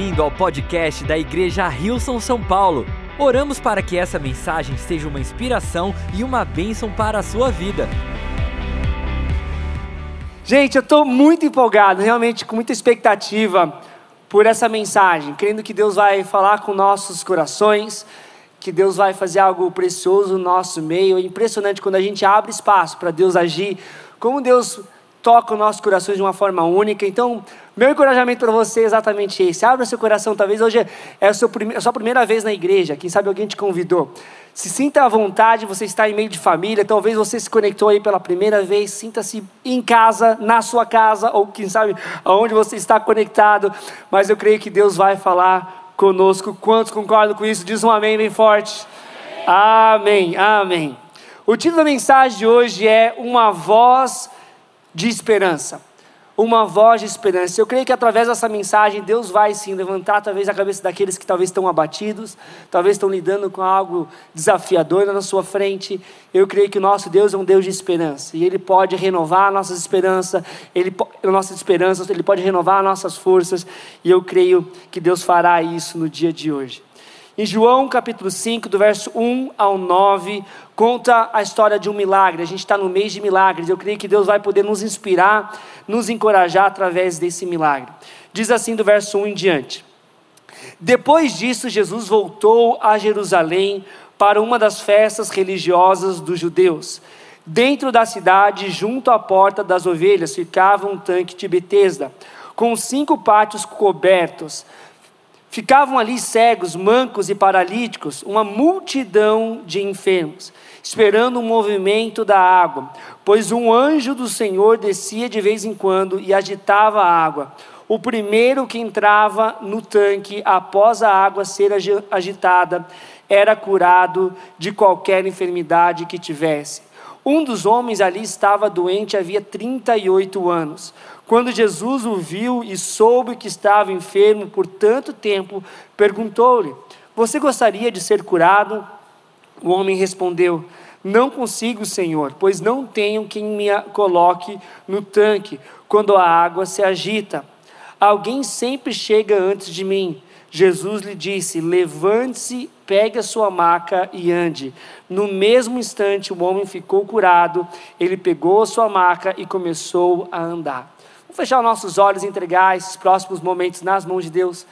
bem-vindo ao podcast da Igreja Rilson São Paulo. Oramos para que essa mensagem seja uma inspiração e uma bênção para a sua vida. Gente, eu estou muito empolgado, realmente com muita expectativa por essa mensagem, crendo que Deus vai falar com nossos corações, que Deus vai fazer algo precioso no nosso meio. É impressionante quando a gente abre espaço para Deus agir, como Deus toca os nossos corações de uma forma única. Então, meu encorajamento para você é exatamente esse. Abra seu coração, talvez hoje é a sua, a sua primeira vez na igreja, quem sabe alguém te convidou. Se sinta à vontade, você está em meio de família, talvez você se conectou aí pela primeira vez, sinta-se em casa, na sua casa, ou quem sabe aonde você está conectado, mas eu creio que Deus vai falar conosco. Quantos concordam com isso? Diz um amém bem forte. Amém, amém. O título da mensagem de hoje é Uma Voz de esperança. Uma voz de esperança. Eu creio que através dessa mensagem Deus vai sim levantar talvez a cabeça daqueles que talvez estão abatidos, talvez estão lidando com algo desafiador na sua frente. Eu creio que o nosso Deus é um Deus de esperança e Ele pode renovar a nossa esperança, Ele nossas esperanças, Ele pode renovar nossas forças e eu creio que Deus fará isso no dia de hoje. Em João capítulo 5, do verso 1 ao 9, conta a história de um milagre. A gente está no mês de milagres. Eu creio que Deus vai poder nos inspirar, nos encorajar através desse milagre. Diz assim do verso 1 em diante: Depois disso, Jesus voltou a Jerusalém para uma das festas religiosas dos judeus. Dentro da cidade, junto à porta das ovelhas, ficava um tanque de Betesda, com cinco pátios cobertos. Ficavam ali cegos, mancos e paralíticos, uma multidão de enfermos, esperando o movimento da água, pois um anjo do Senhor descia de vez em quando e agitava a água. O primeiro que entrava no tanque após a água ser agitada era curado de qualquer enfermidade que tivesse. Um dos homens ali estava doente havia 38 anos. Quando Jesus o viu e soube que estava enfermo por tanto tempo, perguntou-lhe: Você gostaria de ser curado? O homem respondeu: Não consigo, Senhor, pois não tenho quem me coloque no tanque quando a água se agita. Alguém sempre chega antes de mim. Jesus lhe disse: Levante-se, pegue a sua maca e ande. No mesmo instante, o homem ficou curado. Ele pegou a sua maca e começou a andar. Vamos fechar nossos olhos e entregar esses próximos momentos nas mãos de Deus.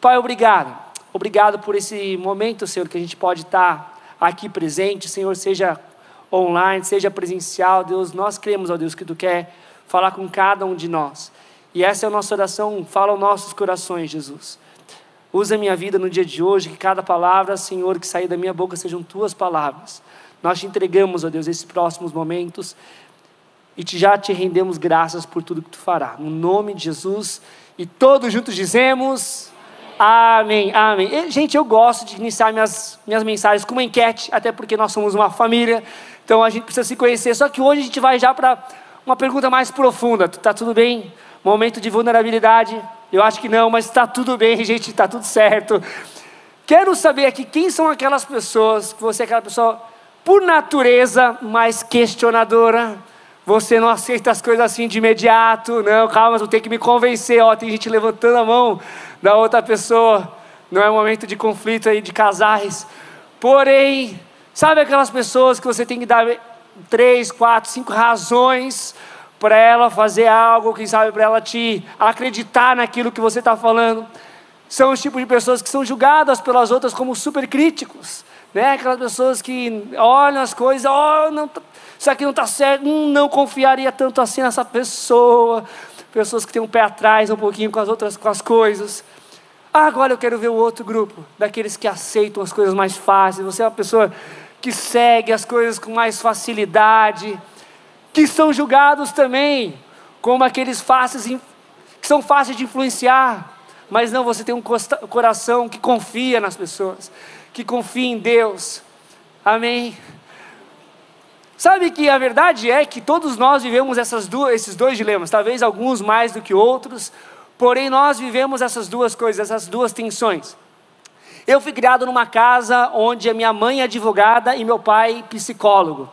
Pai, obrigado. Obrigado por esse momento, Senhor, que a gente pode estar aqui presente, Senhor, seja online, seja presencial. Deus, nós cremos, ó Deus, que Tu quer falar com cada um de nós. E essa é a nossa oração, fala aos nossos corações, Jesus. Usa a minha vida no dia de hoje, que cada palavra, Senhor, que sair da minha boca sejam Tuas palavras. Nós te entregamos, ó Deus, esses próximos momentos e te, já te rendemos graças por tudo que tu fará. No nome de Jesus. E todos juntos dizemos. Amém, amém. E, gente, eu gosto de iniciar minhas, minhas mensagens com uma enquete, até porque nós somos uma família, então a gente precisa se conhecer. Só que hoje a gente vai já para uma pergunta mais profunda. Tá tudo bem? Momento de vulnerabilidade? Eu acho que não, mas está tudo bem, gente, está tudo certo. Quero saber aqui quem são aquelas pessoas, que você é aquela pessoa por natureza mais questionadora, você não aceita as coisas assim de imediato, não, calma, tu tem que me convencer, ó, tem gente levantando a mão da outra pessoa. Não é um momento de conflito aí de casais. Porém, sabe aquelas pessoas que você tem que dar três, quatro, cinco razões para ela fazer algo, quem sabe para ela te acreditar naquilo que você está falando? São os tipos de pessoas que são julgadas pelas outras como super críticos, né? Aquelas pessoas que olham as coisas, oh, não, tá isso aqui não está certo, hum, não confiaria tanto assim nessa pessoa. Pessoas que têm um pé atrás um pouquinho com as outras com as coisas. Agora eu quero ver o outro grupo, daqueles que aceitam as coisas mais fáceis. Você é uma pessoa que segue as coisas com mais facilidade, que são julgados também como aqueles fáceis que são fáceis de influenciar. Mas não, você tem um coração que confia nas pessoas, que confia em Deus. Amém. Sabe que a verdade é que todos nós vivemos essas duas, esses dois dilemas, talvez alguns mais do que outros, porém nós vivemos essas duas coisas, essas duas tensões. Eu fui criado numa casa onde a minha mãe é advogada e meu pai psicólogo.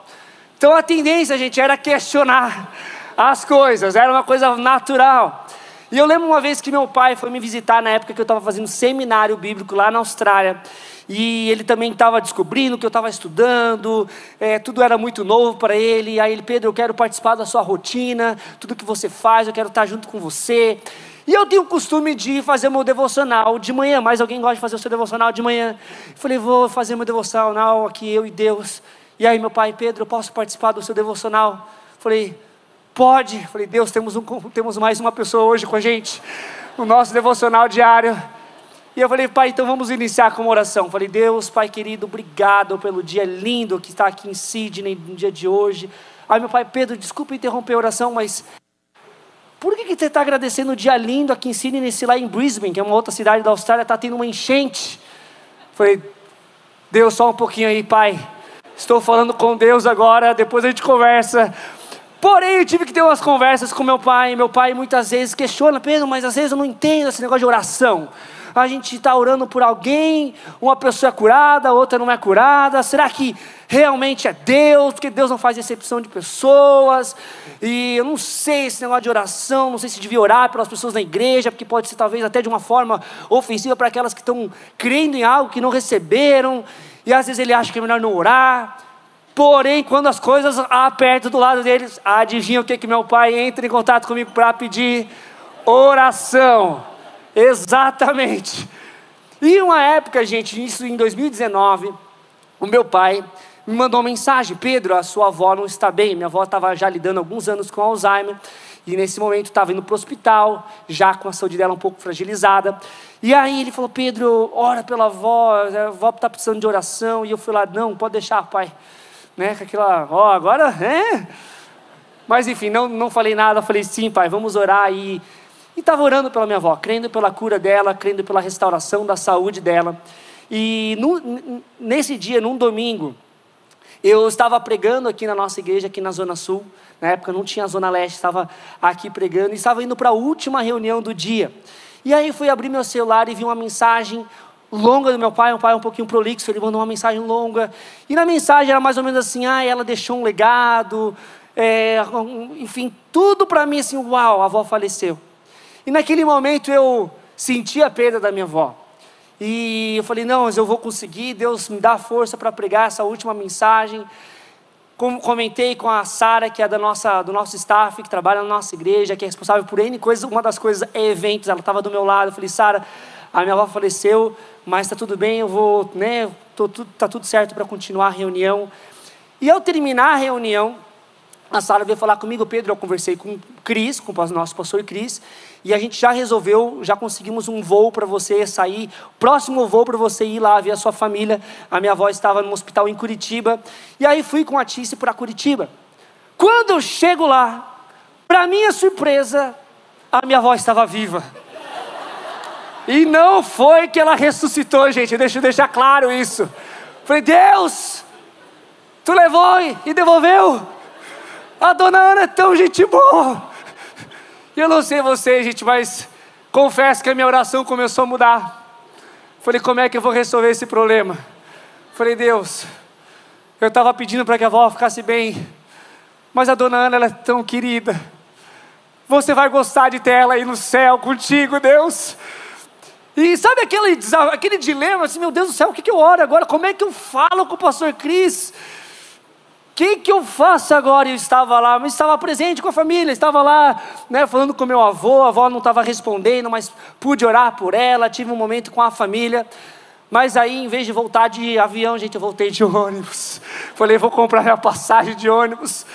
Então a tendência, gente, era questionar as coisas, era uma coisa natural. E eu lembro uma vez que meu pai foi me visitar na época que eu estava fazendo seminário bíblico lá na Austrália. E ele também estava descobrindo que eu estava estudando, é, tudo era muito novo para ele. Aí ele, Pedro, eu quero participar da sua rotina, tudo que você faz, eu quero estar junto com você. E eu tenho o costume de fazer meu devocional de manhã. Mais alguém gosta de fazer o seu devocional de manhã? Eu falei, vou fazer meu devocional aqui, eu e Deus. E aí, meu pai, Pedro, eu posso participar do seu devocional? Falei, pode. Falei, Deus, temos, um, temos mais uma pessoa hoje com a gente, no nosso devocional diário. E eu falei, pai, então vamos iniciar com uma oração. Falei, Deus, pai querido, obrigado pelo dia lindo que está aqui em Sydney, no dia de hoje. Aí meu pai, Pedro, desculpa interromper a oração, mas por que, que você está agradecendo o dia lindo aqui em Sydney, nesse lá em Brisbane, que é uma outra cidade da Austrália, está tendo uma enchente? Falei, Deus, só um pouquinho aí, pai. Estou falando com Deus agora, depois a gente conversa. Porém, eu tive que ter umas conversas com meu pai. Meu pai muitas vezes questiona, Pedro, mas às vezes eu não entendo esse negócio de oração a gente está orando por alguém, uma pessoa é curada, outra não é curada. Será que realmente é Deus? Porque Deus não faz exceção de pessoas. E eu não sei esse negócio de oração, não sei se devia orar pelas pessoas na igreja, porque pode ser talvez até de uma forma ofensiva para aquelas que estão crendo em algo que não receberam. E às vezes ele acha que é melhor não orar. Porém, quando as coisas apertam do lado deles, adivinha o que, que meu pai entra em contato comigo para pedir? Oração. Exatamente. E uma época, gente, isso em 2019, o meu pai me mandou uma mensagem: Pedro, a sua avó não está bem. Minha avó estava já lidando alguns anos com Alzheimer. E nesse momento estava indo para o hospital, já com a saúde dela um pouco fragilizada. E aí ele falou: Pedro, ora pela avó, a avó está precisando de oração. E eu fui lá: não, pode deixar, pai. Né, com aquela, ó, agora, é. Mas enfim, não, não falei nada. Falei: sim, pai, vamos orar. E estava orando pela minha avó, crendo pela cura dela, crendo pela restauração da saúde dela. E no, nesse dia, num domingo, eu estava pregando aqui na nossa igreja, aqui na Zona Sul. Na época não tinha Zona Leste, estava aqui pregando e estava indo para a última reunião do dia. E aí fui abrir meu celular e vi uma mensagem longa do meu pai, um pai um pouquinho prolixo, ele mandou uma mensagem longa. E na mensagem era mais ou menos assim: ah, ela deixou um legado, é, enfim, tudo para mim assim, uau, a avó faleceu. E naquele momento eu senti a perda da minha avó. E eu falei: não, mas eu vou conseguir, Deus me dá força para pregar essa última mensagem. Como comentei com a Sara, que é da nossa, do nosso staff, que trabalha na nossa igreja, que é responsável por N coisas, uma das coisas é eventos, ela estava do meu lado. Eu falei: Sara, a minha avó faleceu, mas está tudo bem, eu vou, né, tá tudo certo para continuar a reunião. E ao terminar a reunião, a Sara veio falar comigo, Pedro, eu conversei com Cris, com o nosso pastor Cris, e a gente já resolveu, já conseguimos um voo para você sair, próximo voo para você ir lá ver a sua família. A minha avó estava no hospital em Curitiba, e aí fui com a Tice para Curitiba. Quando eu chego lá, para minha surpresa, a minha avó estava viva. E não foi que ela ressuscitou, gente, deixa eu deixar claro isso. Falei, Deus, tu levou e devolveu. A dona Ana é tão gente boa. Eu não sei você, gente, mas confesso que a minha oração começou a mudar. Falei, como é que eu vou resolver esse problema? Falei, Deus, eu estava pedindo para que a avó ficasse bem, mas a dona Ana ela é tão querida. Você vai gostar de ter ela aí no céu contigo, Deus. E sabe aquele, aquele dilema assim, meu Deus do céu, o que, que eu oro agora? Como é que eu falo com o pastor Cris? Que, que eu faço agora? Eu estava lá, mas estava presente com a família, estava lá, né, falando com meu avô, a avó não estava respondendo, mas pude orar por ela, tive um momento com a família. Mas aí, em vez de voltar de avião, gente, eu voltei de ônibus. Falei, vou comprar minha passagem de ônibus.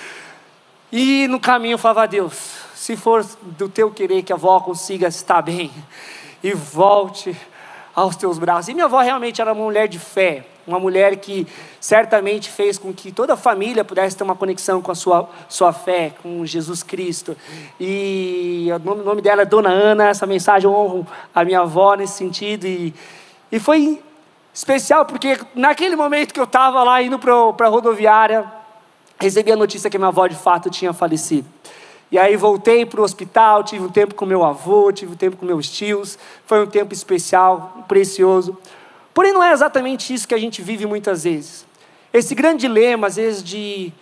E no caminho eu falava, Deus, se for do teu querer que a avó consiga estar bem e volte aos teus braços. E minha avó realmente era uma mulher de fé, uma mulher que certamente fez com que toda a família pudesse ter uma conexão com a sua, sua fé, com Jesus Cristo. E o nome, nome dela é Dona Ana, essa mensagem eu honro a minha avó nesse sentido. E, e foi especial porque naquele momento que eu estava lá indo para a rodoviária, recebi a notícia que minha avó de fato tinha falecido. E aí voltei para o hospital, tive um tempo com meu avô, tive um tempo com meus tios. Foi um tempo especial, precioso. Porém, não é exatamente isso que a gente vive muitas vezes. Esse grande dilema, às vezes, de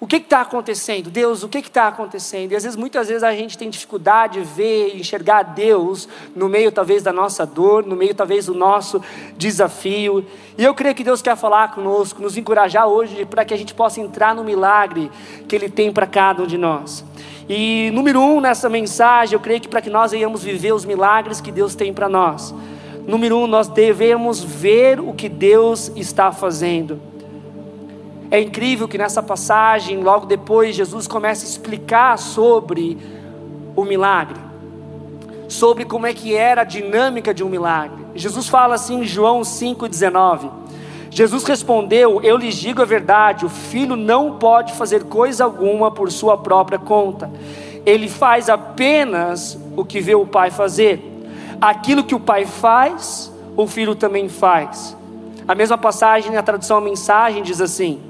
o que está acontecendo? Deus, o que está acontecendo? E às vezes, muitas vezes a gente tem dificuldade de ver, enxergar Deus no meio talvez da nossa dor, no meio talvez do nosso desafio. E eu creio que Deus quer falar conosco, nos encorajar hoje para que a gente possa entrar no milagre que Ele tem para cada um de nós. E número um nessa mensagem, eu creio que para que nós venhamos viver os milagres que Deus tem para nós. Número um, nós devemos ver o que Deus está fazendo. É incrível que nessa passagem, logo depois, Jesus começa a explicar sobre o milagre, sobre como é que era a dinâmica de um milagre. Jesus fala assim em João 5,19: Jesus respondeu: Eu lhes digo a verdade, o filho não pode fazer coisa alguma por sua própria conta, ele faz apenas o que vê o pai fazer. Aquilo que o pai faz, o filho também faz. A mesma passagem, a tradução mensagem diz assim: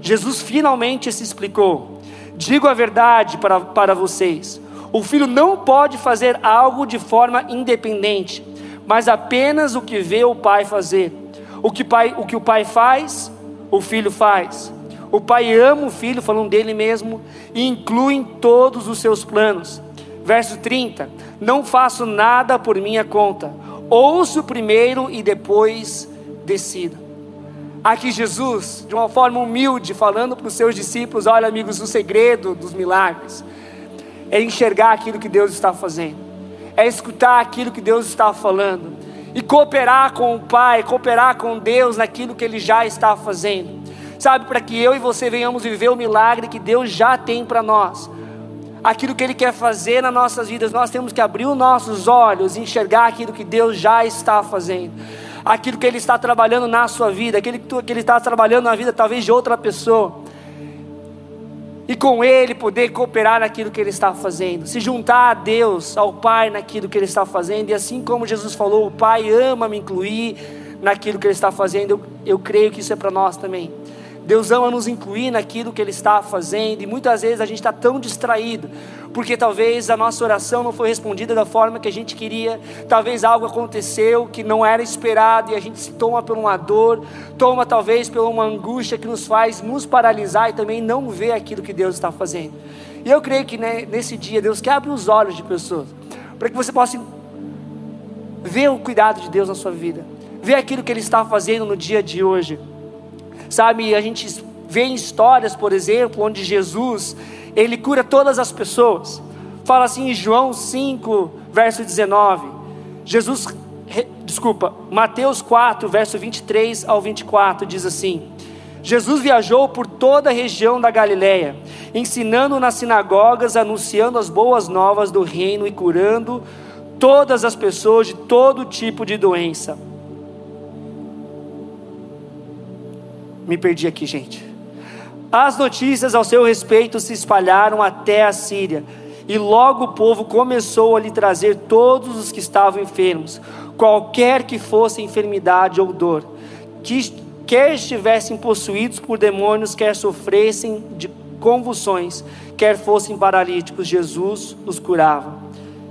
Jesus finalmente se explicou. Digo a verdade para, para vocês: o filho não pode fazer algo de forma independente, mas apenas o que vê o pai fazer. O que, pai, o que o pai faz, o filho faz. O pai ama o filho, falando dele mesmo, e inclui em todos os seus planos. Verso 30: Não faço nada por minha conta, ouço primeiro e depois decido. Aqui Jesus, de uma forma humilde, falando para os seus discípulos: olha, amigos, o segredo dos milagres é enxergar aquilo que Deus está fazendo, é escutar aquilo que Deus está falando e cooperar com o Pai, cooperar com Deus naquilo que Ele já está fazendo, sabe, para que eu e você venhamos viver o milagre que Deus já tem para nós. Aquilo que Ele quer fazer nas nossas vidas, nós temos que abrir os nossos olhos e enxergar aquilo que Deus já está fazendo aquilo que Ele está trabalhando na sua vida, aquilo que Ele está trabalhando na vida talvez de outra pessoa. E com Ele poder cooperar naquilo que Ele está fazendo, se juntar a Deus, ao Pai naquilo que Ele está fazendo, e assim como Jesus falou, o Pai ama me incluir naquilo que Ele está fazendo, eu, eu creio que isso é para nós também. Deus ama nos incluir naquilo que Ele está fazendo, e muitas vezes a gente está tão distraído, porque talvez a nossa oração não foi respondida da forma que a gente queria, talvez algo aconteceu que não era esperado, e a gente se toma por uma dor, toma talvez por uma angústia que nos faz nos paralisar e também não ver aquilo que Deus está fazendo. E eu creio que né, nesse dia Deus quer abrir os olhos de pessoas, para que você possa ver o cuidado de Deus na sua vida, ver aquilo que Ele está fazendo no dia de hoje. Sabe, a gente vê em histórias, por exemplo, onde Jesus, ele cura todas as pessoas. Fala assim em João 5, verso 19. Jesus, desculpa, Mateus 4, verso 23 ao 24 diz assim: Jesus viajou por toda a região da Galiléia, ensinando nas sinagogas, anunciando as boas novas do reino e curando todas as pessoas de todo tipo de doença Me perdi aqui, gente. As notícias ao seu respeito se espalharam até a Síria, e logo o povo começou a lhe trazer todos os que estavam enfermos, qualquer que fosse enfermidade ou dor, que quer estivessem possuídos por demônios, quer sofressem de convulsões, quer fossem paralíticos, Jesus os curava.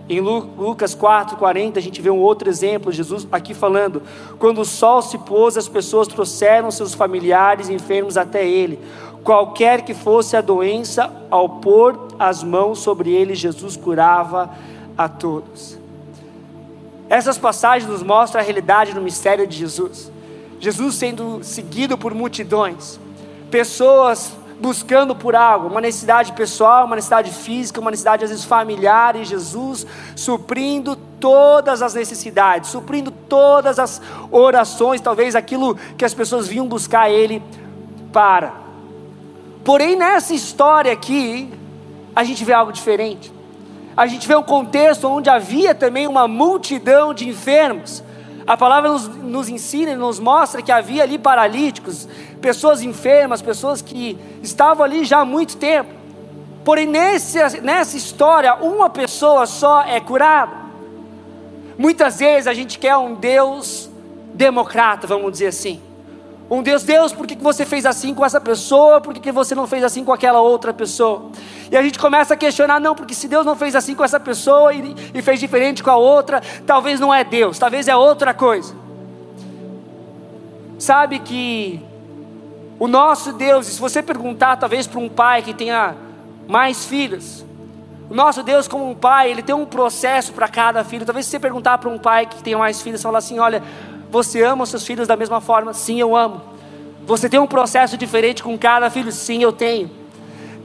Em Lucas 4:40 a gente vê um outro exemplo, Jesus aqui falando: quando o sol se pôs, as pessoas trouxeram seus familiares enfermos até ele. Qualquer que fosse a doença, ao pôr as mãos sobre ele, Jesus curava a todos. Essas passagens nos mostram a realidade do mistério de Jesus. Jesus sendo seguido por multidões, pessoas buscando por algo, uma necessidade pessoal, uma necessidade física, uma necessidade às vezes familiar, e Jesus suprindo todas as necessidades, suprindo todas as orações, talvez aquilo que as pessoas vinham buscar Ele para. Porém, nessa história aqui, a gente vê algo diferente. A gente vê um contexto onde havia também uma multidão de enfermos, a palavra nos, nos ensina e nos mostra que havia ali paralíticos, pessoas enfermas, pessoas que estavam ali já há muito tempo. Porém, nesse, nessa história, uma pessoa só é curada. Muitas vezes a gente quer um Deus democrata, vamos dizer assim. Um Deus, Deus, por que você fez assim com essa pessoa? Por que você não fez assim com aquela outra pessoa? E a gente começa a questionar, não, porque se Deus não fez assim com essa pessoa e, e fez diferente com a outra, talvez não é Deus, talvez é outra coisa. Sabe que O nosso Deus, e se você perguntar talvez para um pai que tenha mais filhos, o nosso Deus, como um pai, ele tem um processo para cada filho. Talvez se você perguntar para um pai que tenha mais filhos, falar assim: olha, você ama os seus filhos da mesma forma? Sim, eu amo. Você tem um processo diferente com cada filho? Sim, eu tenho.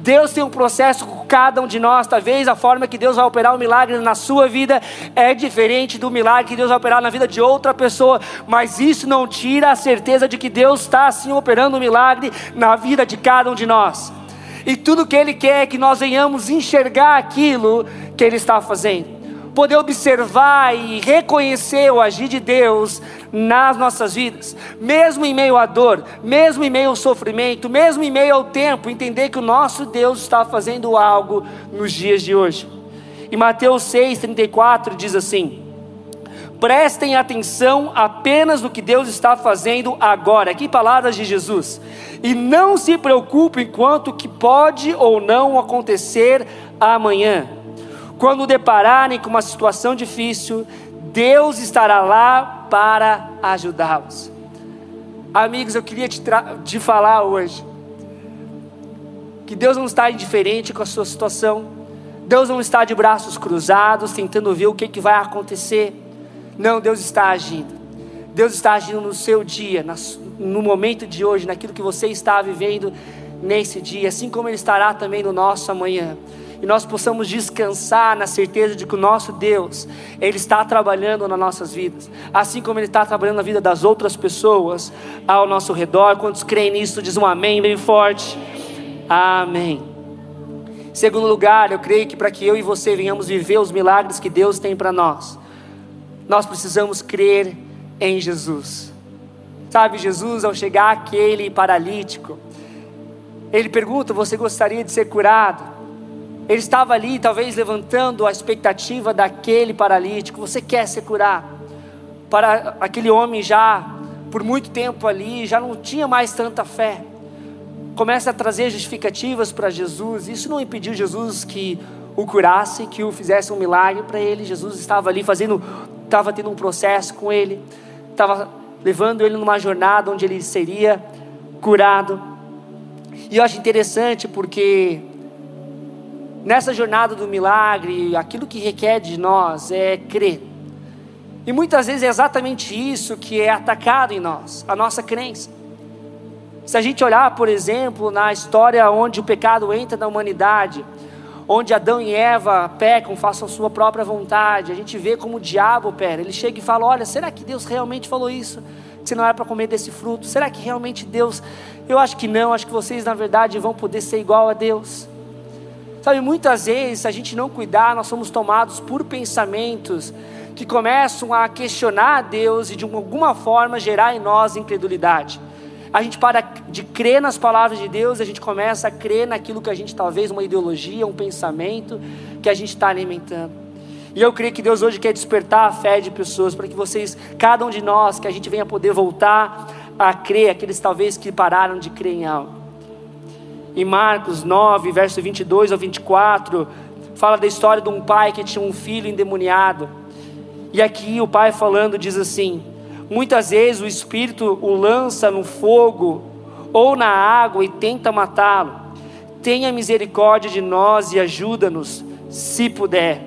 Deus tem um processo com cada um de nós. Talvez a forma que Deus vai operar o um milagre na sua vida é diferente do milagre que Deus vai operar na vida de outra pessoa, mas isso não tira a certeza de que Deus está assim operando um milagre na vida de cada um de nós. E tudo que Ele quer é que nós venhamos enxergar aquilo que Ele está fazendo poder observar e reconhecer o agir de Deus nas nossas vidas, mesmo em meio à dor, mesmo em meio ao sofrimento, mesmo em meio ao tempo, entender que o nosso Deus está fazendo algo nos dias de hoje. E Mateus 6,34 diz assim: prestem atenção apenas no que Deus está fazendo agora. Aqui palavras de Jesus. E não se preocupem quanto que pode ou não acontecer amanhã quando depararem com uma situação difícil, Deus estará lá para ajudá-los. Amigos, eu queria te, te falar hoje que Deus não está indiferente com a sua situação, Deus não está de braços cruzados tentando ver o que, que vai acontecer. Não, Deus está agindo. Deus está agindo no seu dia, no momento de hoje, naquilo que você está vivendo nesse dia, assim como Ele estará também no nosso amanhã e nós possamos descansar na certeza de que o nosso Deus, Ele está trabalhando nas nossas vidas, assim como Ele está trabalhando na vida das outras pessoas ao nosso redor. Quantos creem nisso, diz um amém bem forte. Amém. Segundo lugar, eu creio que para que eu e você venhamos viver os milagres que Deus tem para nós, nós precisamos crer em Jesus. Sabe, Jesus, ao chegar aquele paralítico, ele pergunta: Você gostaria de ser curado? Ele estava ali, talvez levantando a expectativa daquele paralítico. Você quer se curar? Para aquele homem já, por muito tempo ali, já não tinha mais tanta fé. Começa a trazer justificativas para Jesus. Isso não impediu Jesus que o curasse, que o fizesse um milagre para ele. Jesus estava ali fazendo, estava tendo um processo com ele, estava levando ele numa jornada onde ele seria curado. E eu acho interessante porque nessa jornada do milagre, aquilo que requer de nós é crer. E muitas vezes é exatamente isso que é atacado em nós, a nossa crença. Se a gente olhar, por exemplo, na história onde o pecado entra na humanidade, onde Adão e Eva pecam, façam sua própria vontade, a gente vê como o diabo opera. Ele chega e fala: Olha, será que Deus realmente falou isso? Que você não era para comer desse fruto? Será que realmente Deus? Eu acho que não, acho que vocês na verdade vão poder ser igual a Deus. Sabe, muitas vezes, se a gente não cuidar, nós somos tomados por pensamentos que começam a questionar Deus e de alguma forma gerar em nós incredulidade. A gente para de crer nas palavras de Deus, a gente começa a crer naquilo que a gente talvez uma ideologia, um pensamento que a gente está alimentando. E eu creio que Deus hoje quer despertar a fé de pessoas para que vocês, cada um de nós, que a gente venha poder voltar a crer, aqueles talvez que pararam de crer em algo. Em Marcos 9, verso 22 ao 24, fala da história de um pai que tinha um filho endemoniado. E aqui o pai falando diz assim: Muitas vezes o espírito o lança no fogo ou na água e tenta matá-lo. Tenha misericórdia de nós e ajuda-nos, se puder.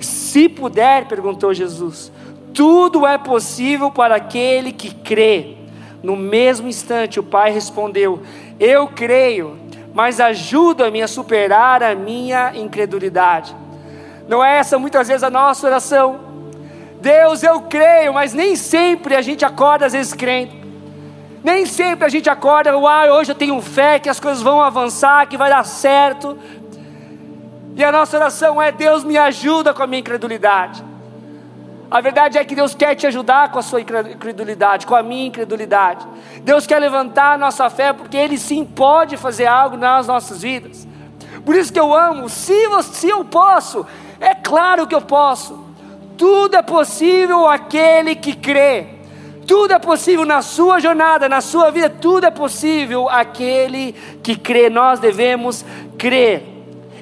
Se puder, perguntou Jesus, tudo é possível para aquele que crê. No mesmo instante, o pai respondeu: Eu creio mas ajuda-me a superar a minha incredulidade. Não é essa muitas vezes a nossa oração? Deus, eu creio, mas nem sempre a gente acorda às vezes crendo. Nem sempre a gente acorda, uai, hoje eu tenho fé que as coisas vão avançar, que vai dar certo. E a nossa oração é: Deus me ajuda com a minha incredulidade. A verdade é que Deus quer te ajudar com a sua incredulidade, com a minha incredulidade. Deus quer levantar a nossa fé, porque Ele sim pode fazer algo nas nossas vidas. Por isso que eu amo, se, se eu posso, é claro que eu posso. Tudo é possível aquele que crê. Tudo é possível na sua jornada, na sua vida, tudo é possível aquele que crê. Nós devemos crer.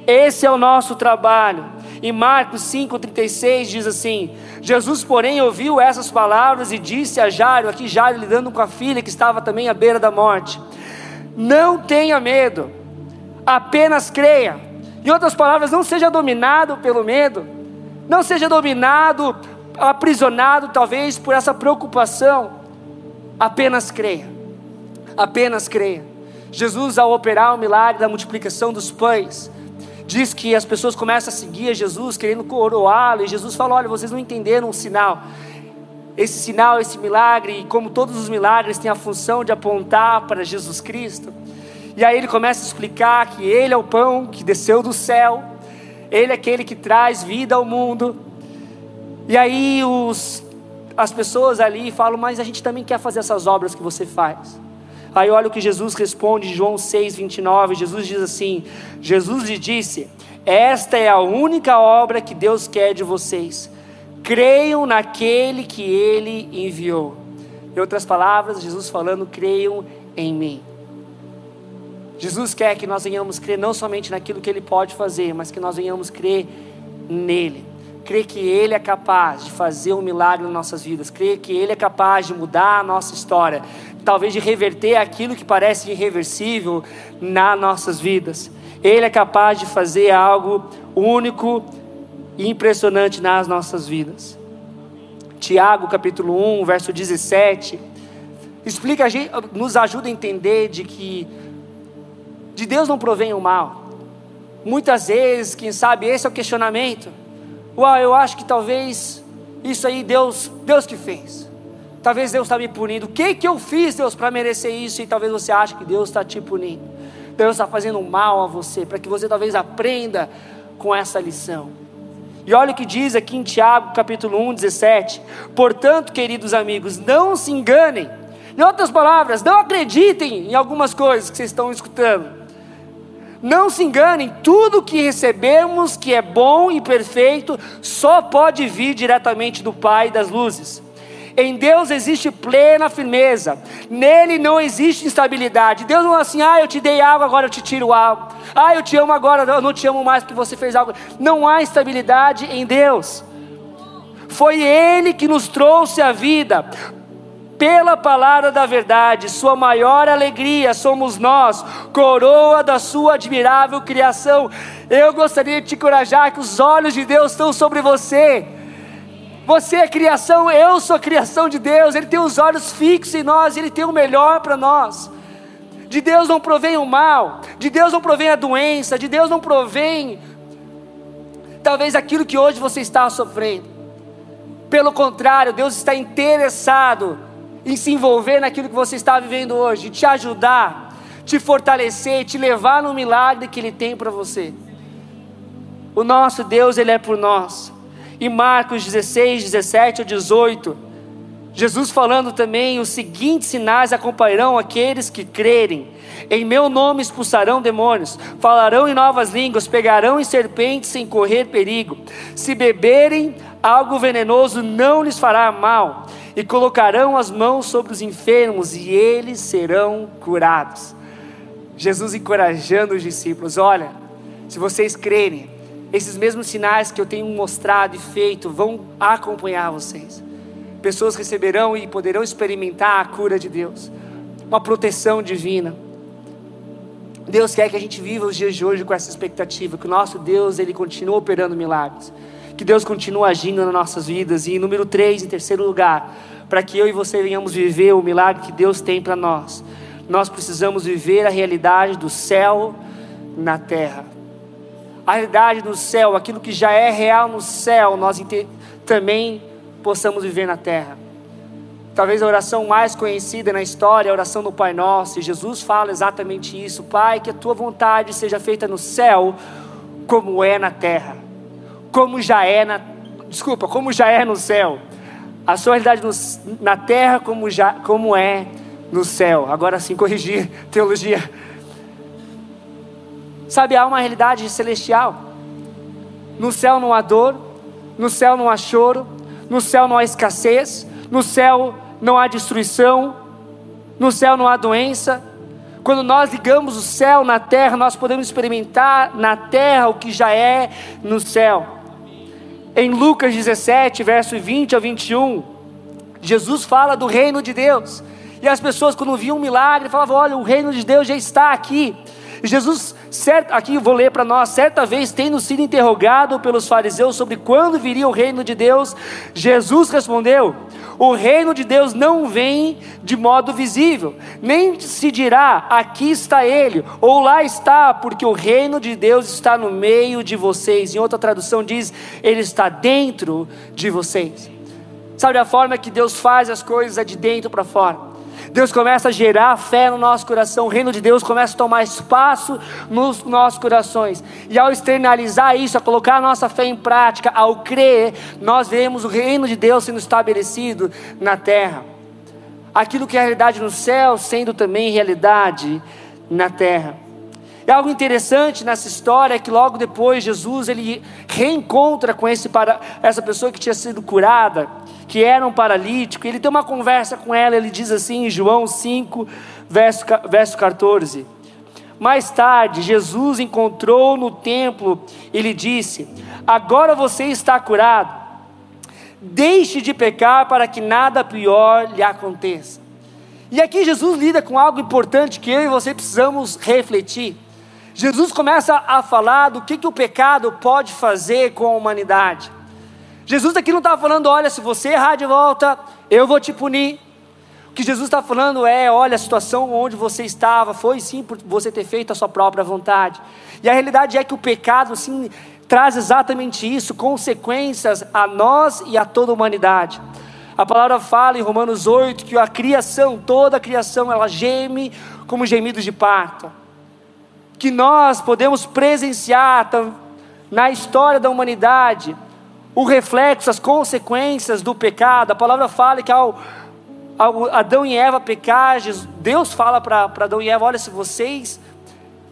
Esse é o nosso trabalho. Em Marcos 5,36 diz assim: Jesus, porém, ouviu essas palavras e disse a Jairo, aqui Jairo lidando com a filha que estava também à beira da morte: Não tenha medo, apenas creia. Em outras palavras, não seja dominado pelo medo, não seja dominado, aprisionado talvez por essa preocupação. Apenas creia, apenas creia. Jesus, ao operar o milagre da multiplicação dos pães, diz que as pessoas começam a seguir a Jesus, querendo coroá-lo, e Jesus fala: Olha, vocês não entenderam o sinal. Esse sinal, esse milagre, como todos os milagres, tem a função de apontar para Jesus Cristo. E aí ele começa a explicar que Ele é o pão que desceu do céu, Ele é aquele que traz vida ao mundo. E aí os, as pessoas ali falam: Mas a gente também quer fazer essas obras que você faz. Aí olha o que Jesus responde, João 6, 29. Jesus diz assim: Jesus lhe disse: Esta é a única obra que Deus quer de vocês. Creiam naquele que Ele enviou. Em outras palavras, Jesus falando: creiam em mim. Jesus quer que nós venhamos crer não somente naquilo que Ele pode fazer, mas que nós venhamos crer nele crer que Ele é capaz de fazer um milagre nas nossas vidas, crer que Ele é capaz de mudar a nossa história, talvez de reverter aquilo que parece irreversível nas nossas vidas. Ele é capaz de fazer algo único e impressionante nas nossas vidas. Tiago capítulo 1, verso 17, explica, nos ajuda a entender de que de Deus não provém o mal. Muitas vezes, quem sabe, esse é o questionamento. Uau, eu acho que talvez isso aí Deus, Deus que fez. Talvez Deus está me punindo. O que que eu fiz, Deus, para merecer isso? E talvez você ache que Deus está te punindo. Deus está fazendo mal a você, para que você talvez aprenda com essa lição. E olha o que diz aqui em Tiago, capítulo 1, 17. Portanto, queridos amigos, não se enganem. Em outras palavras, não acreditem em algumas coisas que vocês estão escutando. Não se enganem, tudo que recebemos que é bom e perfeito só pode vir diretamente do Pai das luzes. Em Deus existe plena firmeza, nele não existe instabilidade. Deus não é assim, ah, eu te dei algo, agora eu te tiro algo. Ah, eu te amo agora, eu não te amo mais porque você fez algo. Não há instabilidade em Deus. Foi Ele que nos trouxe a vida pela palavra da verdade, sua maior alegria somos nós, coroa da sua admirável criação. Eu gostaria de te encorajar que os olhos de Deus estão sobre você. Você é criação, eu sou criação de Deus. Ele tem os olhos fixos em nós, ele tem o melhor para nós. De Deus não provém o mal, de Deus não provém a doença, de Deus não provém talvez aquilo que hoje você está sofrendo. Pelo contrário, Deus está interessado em se envolver naquilo que você está vivendo hoje, te ajudar, te fortalecer, te levar no milagre que Ele tem para você. O nosso Deus, Ele é por nós. E Marcos 16, 17 a 18, Jesus falando também: os seguintes sinais acompanharão aqueles que crerem. Em meu nome expulsarão demônios, falarão em novas línguas, pegarão em serpentes sem correr perigo. Se beberem algo venenoso, não lhes fará mal e colocarão as mãos sobre os enfermos e eles serão curados. Jesus encorajando os discípulos: olha, se vocês crerem, esses mesmos sinais que eu tenho mostrado e feito vão acompanhar vocês. Pessoas receberão e poderão experimentar a cura de Deus, uma proteção divina. Deus quer que a gente viva os dias de hoje com essa expectativa, que o nosso Deus ele continua operando milagres que Deus continue agindo nas nossas vidas. E número três, em terceiro lugar, para que eu e você venhamos viver o milagre que Deus tem para nós, nós precisamos viver a realidade do céu na terra. A realidade do céu, aquilo que já é real no céu, nós também possamos viver na terra. Talvez a oração mais conhecida na história é a oração do Pai Nosso, e Jesus fala exatamente isso: Pai, que a tua vontade seja feita no céu, como é na terra como já é na desculpa, como já é no céu. A sua realidade no, na terra como já como é no céu. Agora sim corrigir teologia. Sabe, há uma realidade celestial. No céu não há dor, no céu não há choro, no céu não há escassez, no céu não há destruição, no céu não há doença. Quando nós ligamos o céu na terra, nós podemos experimentar na terra o que já é no céu. Em Lucas 17, verso 20 ao 21, Jesus fala do reino de Deus. e as pessoas, quando viam um milagre, falavam: Olha, o reino de Deus já está aqui. Jesus, certo, aqui vou ler para nós, certa vez tendo sido interrogado pelos fariseus sobre quando viria o reino de Deus, Jesus respondeu: O reino de Deus não vem de modo visível, nem se dirá aqui está ele, ou lá está, porque o reino de Deus está no meio de vocês. Em outra tradução diz: Ele está dentro de vocês. Sabe a forma que Deus faz as coisas é de dentro para fora. Deus começa a gerar fé no nosso coração, o reino de Deus começa a tomar espaço nos nossos corações. E ao externalizar isso, a colocar a nossa fé em prática, ao crer, nós vemos o reino de Deus sendo estabelecido na terra. Aquilo que é realidade no céu, sendo também realidade na terra. É algo interessante nessa história é que logo depois Jesus ele reencontra com esse para essa pessoa que tinha sido curada que era um paralítico, ele tem uma conversa com ela, ele diz assim em João 5, verso, verso 14. Mais tarde, Jesus encontrou no templo e lhe disse: Agora você está curado, deixe de pecar para que nada pior lhe aconteça. E aqui Jesus lida com algo importante que eu e você precisamos refletir. Jesus começa a falar do que, que o pecado pode fazer com a humanidade. Jesus aqui não estava falando, olha, se você errar de volta, eu vou te punir. O que Jesus está falando é, olha, a situação onde você estava foi sim por você ter feito a sua própria vontade. E a realidade é que o pecado sim traz exatamente isso, consequências a nós e a toda a humanidade. A palavra fala em Romanos 8 que a criação, toda a criação, ela geme como gemidos de parto. Que nós podemos presenciar na história da humanidade o reflexo, as consequências do pecado. A palavra fala que ao, ao Adão e Eva pecar, Deus fala para Adão e Eva: olha, se vocês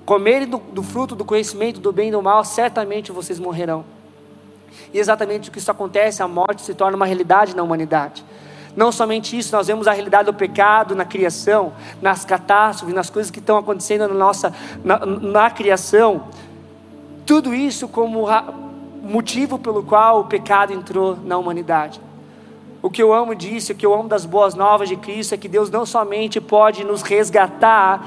comerem do, do, fruto do conhecimento do bem e do mal, certamente vocês morrerão. E exatamente o que isso acontece, a morte se torna uma realidade na humanidade. Não somente isso, nós vemos a realidade do pecado na criação, nas catástrofes, nas coisas que estão acontecendo na nossa na, na criação. Tudo isso como motivo pelo qual o pecado entrou na humanidade. O que eu amo disso, o que eu amo das boas novas de Cristo é que Deus não somente pode nos resgatar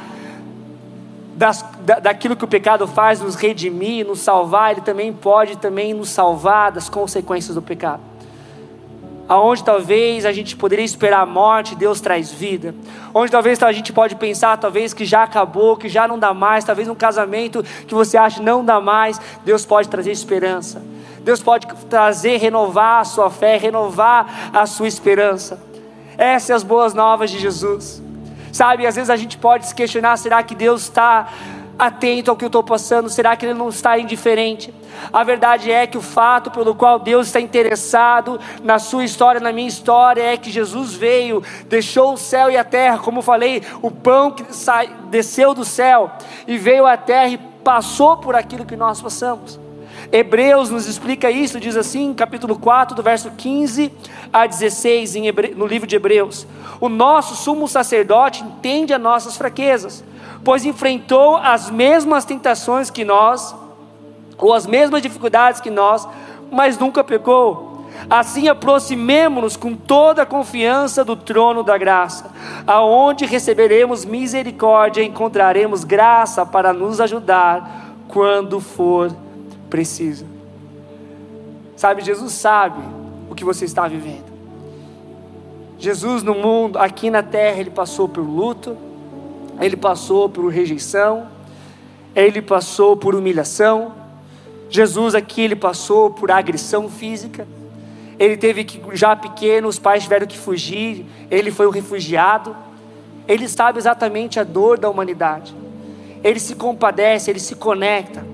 das, da, daquilo que o pecado faz, nos redimir, nos salvar, Ele também pode também nos salvar das consequências do pecado aonde talvez a gente poderia esperar a morte, Deus traz vida. Onde talvez a gente pode pensar, talvez que já acabou, que já não dá mais, talvez um casamento que você acha não dá mais, Deus pode trazer esperança. Deus pode trazer, renovar a sua fé, renovar a sua esperança. Essas são as boas novas de Jesus. Sabe, às vezes a gente pode se questionar: será que Deus está atento ao que eu estou passando? Será que Ele não está indiferente? A verdade é que o fato pelo qual Deus está interessado na sua história, na minha história, é que Jesus veio, deixou o céu e a terra, como falei, o pão que desceu do céu e veio à terra e passou por aquilo que nós passamos. Hebreus nos explica isso, diz assim, capítulo 4, do verso 15 a 16, Hebre... no livro de Hebreus: O nosso sumo sacerdote entende as nossas fraquezas pois enfrentou as mesmas tentações que nós, ou as mesmas dificuldades que nós, mas nunca pecou. Assim aproximemo-nos com toda a confiança do trono da graça, aonde receberemos misericórdia e encontraremos graça para nos ajudar quando for preciso. Sabe, Jesus sabe o que você está vivendo. Jesus no mundo, aqui na terra, ele passou por luto, ele passou por rejeição, ele passou por humilhação. Jesus aqui ele passou por agressão física. Ele teve que já pequeno, os pais tiveram que fugir, ele foi um refugiado. Ele sabe exatamente a dor da humanidade. Ele se compadece, ele se conecta.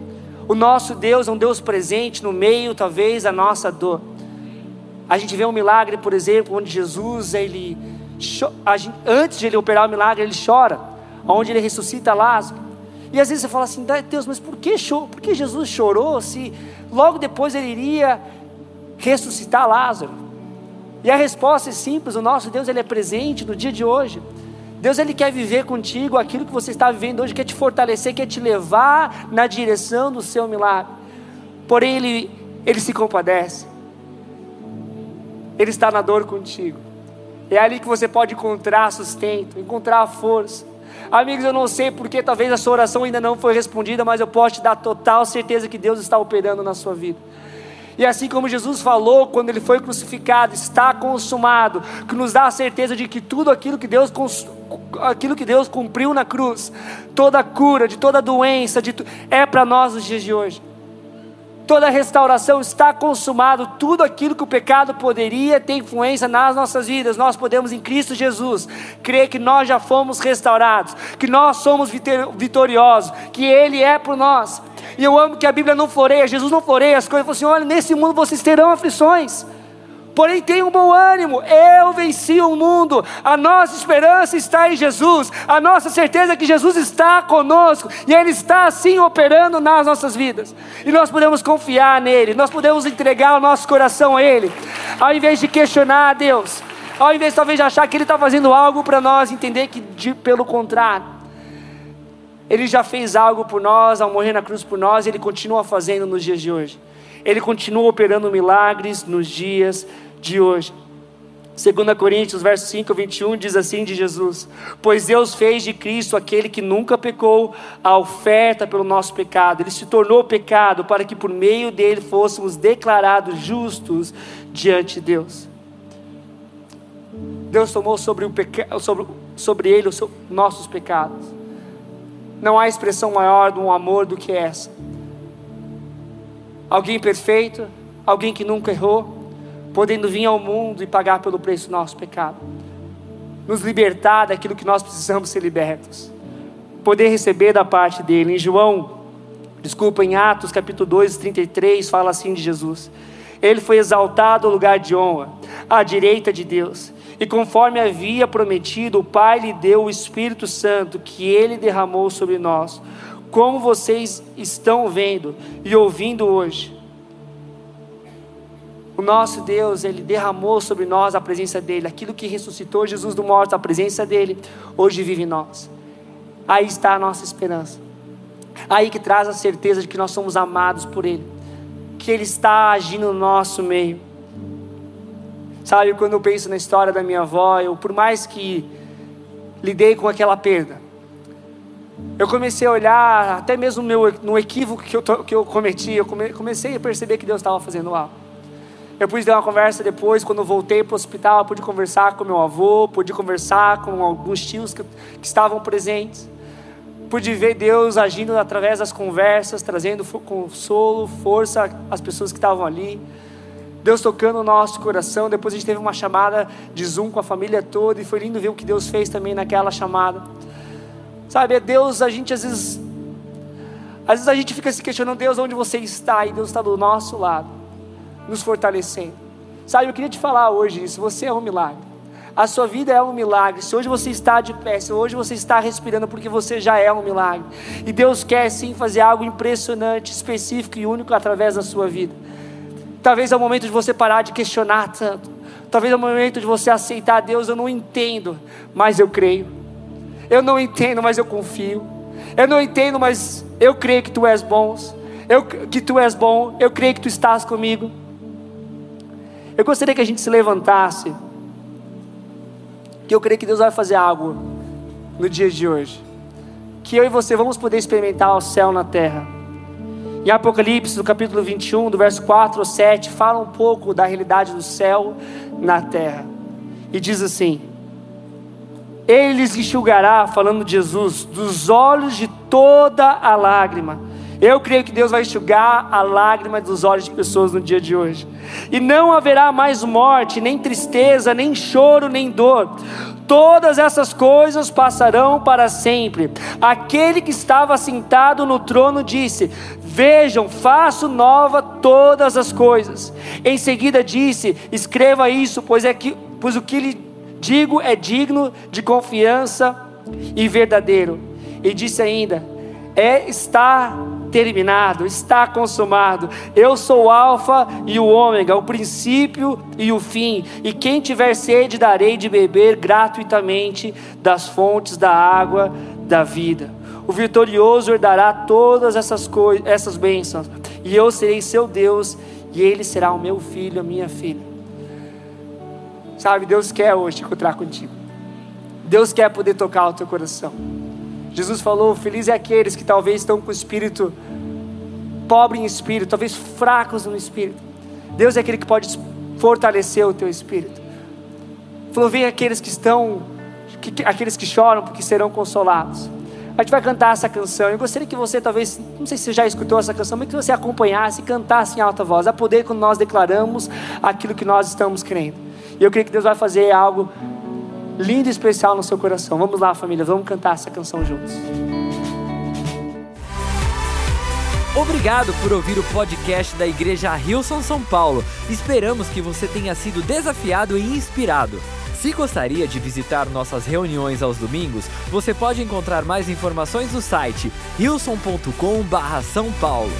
O nosso Deus é um Deus presente no meio, talvez, da nossa dor. A gente vê um milagre, por exemplo, onde Jesus, ele, antes de ele operar o milagre, ele chora onde ele ressuscita Lázaro. E às vezes você fala assim, Deus, mas por que, por que Jesus chorou se logo depois ele iria ressuscitar Lázaro? E a resposta é simples: o nosso Deus ele é presente no dia de hoje. Deus ele quer viver contigo aquilo que você está vivendo hoje, quer te fortalecer, quer te levar na direção do seu milagre. Porém, ele, ele se compadece, ele está na dor contigo. É ali que você pode encontrar sustento, encontrar força. Amigos, eu não sei porque talvez a sua oração ainda não foi respondida, mas eu posso te dar total certeza que Deus está operando na sua vida. E assim como Jesus falou quando ele foi crucificado, está consumado, que nos dá a certeza de que tudo aquilo que Deus aquilo que Deus cumpriu na cruz, toda cura de toda doença, de, é para nós nos dias de hoje toda restauração está consumado, tudo aquilo que o pecado poderia ter influência nas nossas vidas, nós podemos em Cristo Jesus crer que nós já fomos restaurados, que nós somos vitoriosos, que Ele é por nós. E eu amo que a Bíblia não floreia, Jesus não floreia as coisas, falou assim: olha, nesse mundo vocês terão aflições. Porém, tenha um bom ânimo, eu venci o mundo. A nossa esperança está em Jesus, a nossa certeza é que Jesus está conosco e Ele está assim operando nas nossas vidas. E nós podemos confiar nele, nós podemos entregar o nosso coração a Ele, ao invés de questionar a Deus, ao invés talvez de achar que Ele está fazendo algo para nós, entender que, de, pelo contrário, Ele já fez algo por nós ao morrer na cruz por nós e Ele continua fazendo nos dias de hoje. Ele continua operando milagres nos dias de hoje. 2 Coríntios, verso 5, 21 diz assim de Jesus: Pois Deus fez de Cristo aquele que nunca pecou a oferta pelo nosso pecado. Ele se tornou pecado para que por meio dele fôssemos declarados justos diante de Deus. Deus tomou sobre, o peca... sobre, sobre ele os nossos pecados. Não há expressão maior de um amor do que essa alguém perfeito, alguém que nunca errou, podendo vir ao mundo e pagar pelo preço do nosso pecado, nos libertar daquilo que nós precisamos ser libertos, poder receber da parte dele. Em João, desculpa, em Atos capítulo 2, 33, fala assim de Jesus: Ele foi exaltado ao lugar de honra, à direita de Deus. E conforme havia prometido, o Pai lhe deu o Espírito Santo que ele derramou sobre nós como vocês estão vendo e ouvindo hoje. O nosso Deus, Ele derramou sobre nós a presença dEle, aquilo que ressuscitou Jesus do morto, a presença dEle, hoje vive em nós. Aí está a nossa esperança. Aí que traz a certeza de que nós somos amados por Ele, que Ele está agindo no nosso meio. Sabe, quando eu penso na história da minha avó, eu, por mais que lidei com aquela perda, eu comecei a olhar, até mesmo no, meu, no equívoco que eu, que eu cometi, eu come, comecei a perceber que Deus estava fazendo algo. Eu pude ter uma conversa depois, quando voltei para o hospital, pude conversar com meu avô, pude conversar com alguns tios que, que estavam presentes. Pude ver Deus agindo através das conversas, trazendo consolo, força às pessoas que estavam ali. Deus tocando o nosso coração. Depois a gente teve uma chamada de Zoom com a família toda e foi lindo ver o que Deus fez também naquela chamada. Sabe, é Deus, a gente às vezes, às vezes a gente fica se questionando, Deus, onde você está? E Deus está do nosso lado, nos fortalecendo. Sabe, eu queria te falar hoje isso, você é um milagre. A sua vida é um milagre. Se hoje você está de pé, se hoje você está respirando, porque você já é um milagre. E Deus quer sim fazer algo impressionante, específico e único através da sua vida. Talvez é o momento de você parar de questionar tanto. Talvez é o momento de você aceitar Deus, eu não entendo, mas eu creio. Eu não entendo, mas eu confio. Eu não entendo, mas eu creio que tu és bom. Eu, que tu és bom. Eu creio que tu estás comigo. Eu gostaria que a gente se levantasse. Que eu creio que Deus vai fazer algo no dia de hoje. Que eu e você vamos poder experimentar o céu na terra. Em Apocalipse, no capítulo 21, do verso 4 ao 7, fala um pouco da realidade do céu na terra. E diz assim: ele lhes enxugará, falando de Jesus, dos olhos de toda a lágrima. Eu creio que Deus vai enxugar a lágrima dos olhos de pessoas no dia de hoje. E não haverá mais morte, nem tristeza, nem choro, nem dor. Todas essas coisas passarão para sempre. Aquele que estava sentado no trono disse: Vejam, faço nova todas as coisas. Em seguida disse: Escreva isso, pois é que pois o que lhe digo é digno de confiança e verdadeiro. E disse ainda: é está terminado, está consumado. Eu sou o alfa e o ômega, o princípio e o fim. E quem tiver sede darei de beber gratuitamente das fontes da água da vida. O vitorioso herdará todas essas coisas, essas bênçãos, e eu serei seu Deus, e ele será o meu filho, a minha filha. Sabe, Deus quer hoje encontrar contigo. Deus quer poder tocar o teu coração. Jesus falou: Feliz é aqueles que talvez estão com o espírito pobre em espírito, talvez fracos no espírito. Deus é aquele que pode fortalecer o teu espírito. Falou: Vem aqueles que estão, que, aqueles que choram, porque serão consolados. A gente vai cantar essa canção. Eu gostaria que você, talvez, não sei se você já escutou essa canção, mas que você acompanhasse e cantasse em alta voz. Há poder quando nós declaramos aquilo que nós estamos crendo. E eu creio que Deus vai fazer algo lindo e especial no seu coração. Vamos lá, família, vamos cantar essa canção juntos. Obrigado por ouvir o podcast da Igreja Rilson São Paulo. Esperamos que você tenha sido desafiado e inspirado. Se gostaria de visitar nossas reuniões aos domingos, você pode encontrar mais informações no site rilson.com/são paulo.